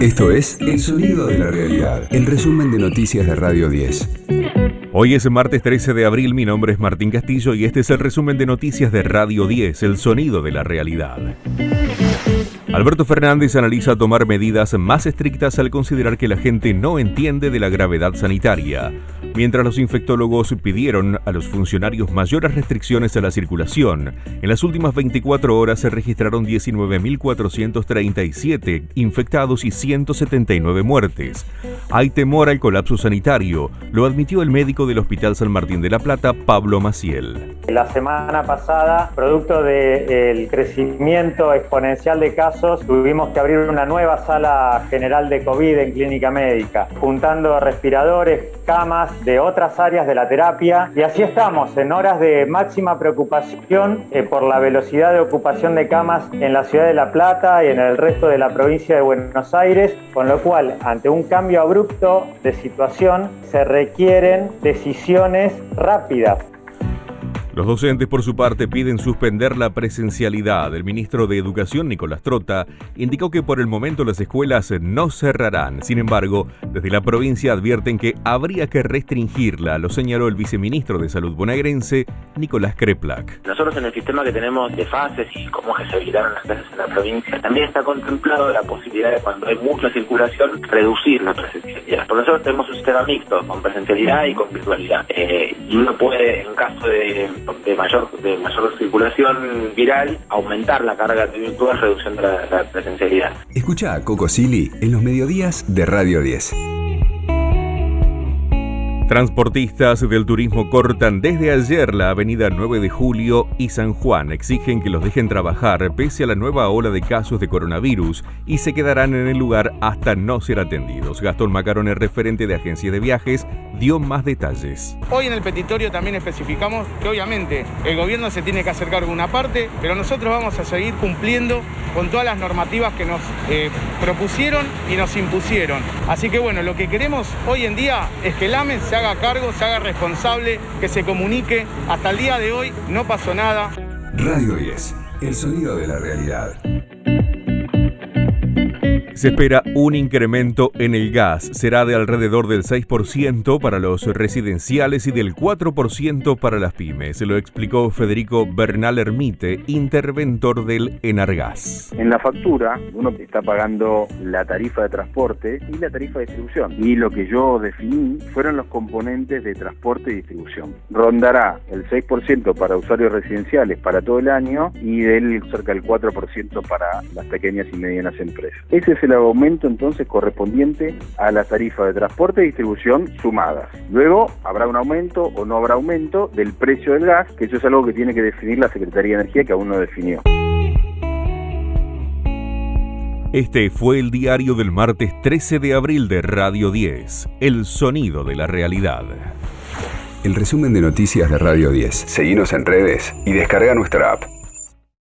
Esto es El Sonido de la Realidad, el resumen de noticias de Radio 10. Hoy es martes 13 de abril, mi nombre es Martín Castillo y este es el resumen de noticias de Radio 10, El Sonido de la Realidad. Alberto Fernández analiza tomar medidas más estrictas al considerar que la gente no entiende de la gravedad sanitaria mientras los infectólogos pidieron a los funcionarios mayores restricciones a la circulación. En las últimas 24 horas se registraron 19.437 infectados y 179 muertes. Hay temor al colapso sanitario, lo admitió el médico del Hospital San Martín de la Plata, Pablo Maciel. La semana pasada, producto del crecimiento exponencial de casos, tuvimos que abrir una nueva sala general de COVID en clínica médica, juntando respiradores, camas, de otras áreas de la terapia. Y así estamos en horas de máxima preocupación eh, por la velocidad de ocupación de camas en la ciudad de La Plata y en el resto de la provincia de Buenos Aires, con lo cual ante un cambio abrupto de situación se requieren decisiones rápidas los docentes, por su parte, piden suspender la presencialidad. El ministro de Educación, Nicolás Trota, indicó que por el momento las escuelas no cerrarán. Sin embargo, desde la provincia advierten que habría que restringirla, lo señaló el viceministro de Salud bonaerense, Nicolás Kreplak. Nosotros en el sistema que tenemos de fases y cómo se habilitaron las clases en la provincia, también está contemplado la posibilidad de cuando hay mucha circulación, reducir la presencialidad. Por nosotros tenemos un sistema mixto, con presencialidad y con virtualidad. Eh, y uno puede, en caso de de mayor, de mayor circulación viral, aumentar la carga virtual reduciendo la, la presencialidad. Escucha a Coco Silly en los mediodías de Radio 10. Transportistas del turismo cortan desde ayer la avenida 9 de Julio y San Juan. Exigen que los dejen trabajar pese a la nueva ola de casos de coronavirus y se quedarán en el lugar hasta no ser atendidos. Gastón Macarón, el referente de agencia de viajes, dio más detalles. Hoy en el petitorio también especificamos que obviamente el gobierno se tiene que hacer cargo de una parte, pero nosotros vamos a seguir cumpliendo con todas las normativas que nos eh, propusieron y nos impusieron. Así que bueno, lo que queremos hoy en día es que el haga cargo, se haga responsable, que se comunique. Hasta el día de hoy no pasó nada. Radio 10, el sonido de la realidad. Se espera un incremento en el gas. Será de alrededor del 6% para los residenciales y del 4% para las pymes. Se lo explicó Federico Bernal Ermite, interventor del Enargas. En la factura uno está pagando la tarifa de transporte y la tarifa de distribución. Y lo que yo definí fueron los componentes de transporte y distribución. Rondará el 6% para usuarios residenciales para todo el año y del cerca del 4% para las pequeñas y medianas empresas. Ese es el aumento entonces correspondiente a la tarifa de transporte y distribución sumadas. Luego habrá un aumento o no habrá aumento del precio del gas, que eso es algo que tiene que definir la Secretaría de Energía que aún no definió. Este fue el diario del martes 13 de abril de Radio 10, El Sonido de la Realidad. El resumen de noticias de Radio 10. Seguimos en redes y descarga nuestra app.